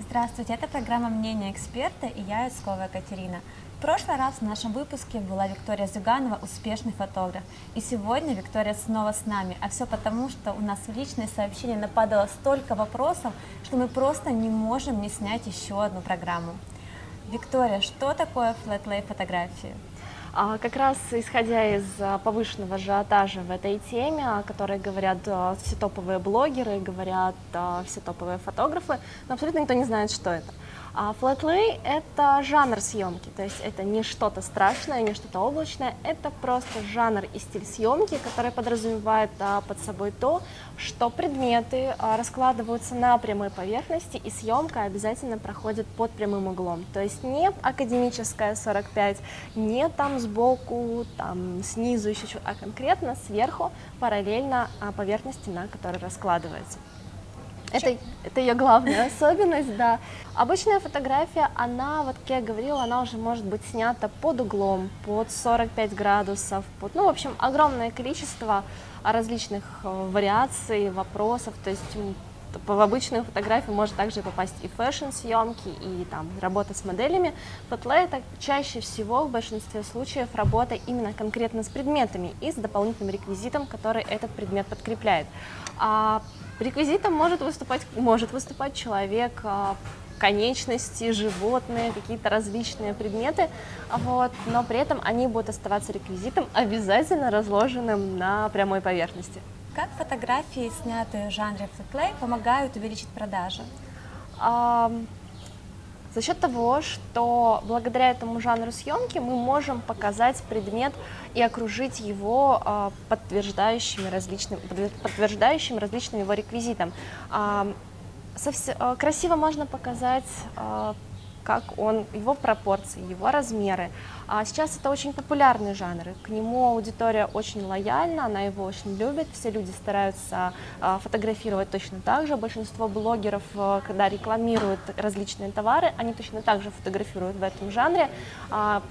Здравствуйте, это программа «Мнение эксперта» и я, Искова Катерина. В прошлый раз в нашем выпуске была Виктория Зюганова, успешный фотограф. И сегодня Виктория снова с нами. А все потому, что у нас в личные сообщения нападало столько вопросов, что мы просто не можем не снять еще одну программу. Виктория, что такое флетлей фотографии? А, как раз исходя из а, повышенного ажиотажа в этой теме, о которой говорят а, все топовые блогеры, говорят все топовые фотографы, но абсолютно никто не знает, что это. А флетлей — это жанр съемки, то есть это не что-то страшное, не что-то облачное, это просто жанр и стиль съемки, который подразумевает а, под собой то, что предметы а, раскладываются на прямой поверхности, и съемка обязательно проходит под прямым углом. То есть не академическая 45, не там сбоку, там снизу еще а конкретно сверху параллельно а, поверхности, на которой раскладывается. Это, это ее главная особенность, да. Обычная фотография, она, вот как я говорила, она уже может быть снята под углом, под 45 градусов, под, ну, в общем, огромное количество различных э, вариаций, вопросов, то есть в обычную фотографию может также попасть и фэшн-съемки, и там работа с моделями. Фотлей это чаще всего в большинстве случаев работа именно конкретно с предметами и с дополнительным реквизитом, который этот предмет подкрепляет. А Реквизитом может выступать, может выступать человек, а, конечности, животные, какие-то различные предметы, вот, но при этом они будут оставаться реквизитом, обязательно разложенным на прямой поверхности. Как фотографии, снятые в жанре флеплей, помогают увеличить продажи? За счет того, что благодаря этому жанру съемки мы можем показать предмет и окружить его а, подтверждающими различным, подтверждающим различным его реквизитом. А, красиво можно показать а, как он, его пропорции, его размеры. А сейчас это очень популярный жанр, к нему аудитория очень лояльна, она его очень любит, все люди стараются а, фотографировать точно так же. Большинство блогеров, а, когда рекламируют различные товары, они точно так же фотографируют в этом жанре. А,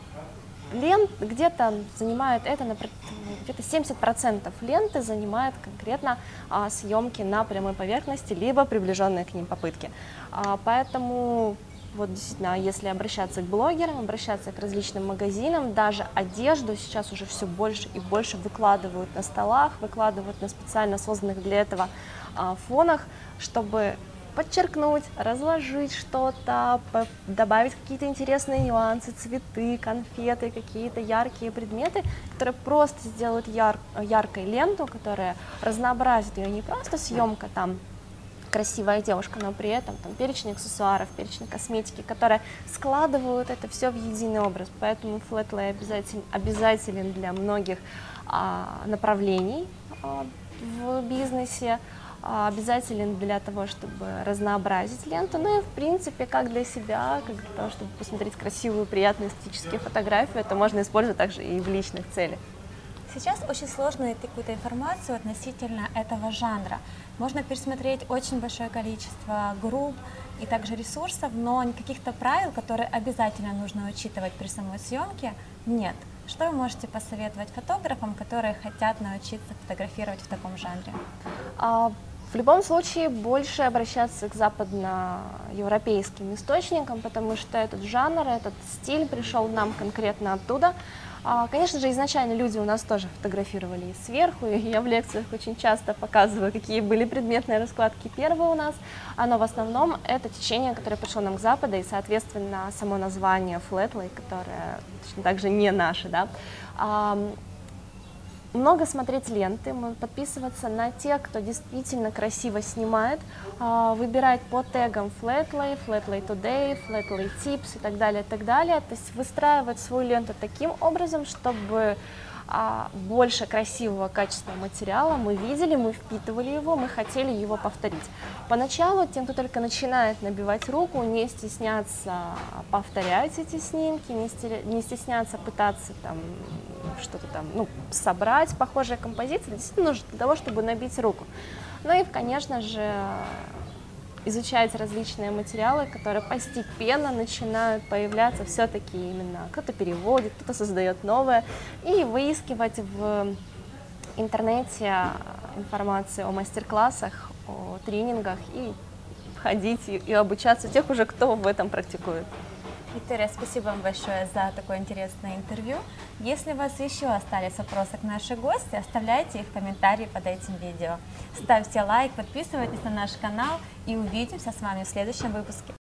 лент где-то занимает это, где-то 70% ленты занимает конкретно съемки на прямой поверхности, либо приближенные к ним попытки. Поэтому вот действительно, если обращаться к блогерам, обращаться к различным магазинам, даже одежду сейчас уже все больше и больше выкладывают на столах, выкладывают на специально созданных для этого а, фонах, чтобы подчеркнуть, разложить что-то, добавить какие-то интересные нюансы, цветы, конфеты, какие-то яркие предметы, которые просто сделают яр яркой ленту, которая разнообразит ее не просто съемка там красивая девушка, но при этом там перечень аксессуаров, перечень косметики, которые складывают это все в единый образ. Поэтому флетлей обязателен, обязателен для многих а, направлений а, в бизнесе, а, обязателен для того, чтобы разнообразить ленту, ну и в принципе как для себя, как для того, чтобы посмотреть красивую, приятную эстетическую фотографию, это можно использовать также и в личных целях. Сейчас очень сложно найти какую-то информацию относительно этого жанра. Можно пересмотреть очень большое количество групп и также ресурсов, но каких-то правил, которые обязательно нужно учитывать при самой съемке, нет. Что вы можете посоветовать фотографам, которые хотят научиться фотографировать в таком жанре? А, в любом случае больше обращаться к западноевропейским источникам, потому что этот жанр, этот стиль пришел нам конкретно оттуда. А, конечно же, изначально люди у нас тоже фотографировали сверху, и я в лекциях очень часто показываю, какие были предметные раскладки первые у нас, но в основном это течение, которое пришло нам к западу, и, соответственно, само название Flatlay, которое точно так же не наше, да, много смотреть ленты, подписываться на тех, кто действительно красиво снимает, а, выбирать по тегам Flatlay, Flatlay Today, Flatlay Tips и так далее, и так далее. То есть выстраивать свою ленту таким образом, чтобы больше красивого качественного материала мы видели, мы впитывали его, мы хотели его повторить. Поначалу тем, кто только начинает набивать руку, не стесняться повторять эти снимки, не стесняться пытаться там что-то там, ну, собрать похожие композиции, действительно нужно для того, чтобы набить руку. Ну и, конечно же, изучать различные материалы, которые постепенно начинают появляться все-таки именно кто-то переводит, кто-то создает новое, и выискивать в интернете информацию о мастер-классах, о тренингах и ходить и, и обучаться тех уже, кто в этом практикует. Виктория, спасибо вам большое за такое интересное интервью. Если у вас еще остались вопросы к нашей гости, оставляйте их в комментарии под этим видео. Ставьте лайк, подписывайтесь на наш канал и увидимся с вами в следующем выпуске.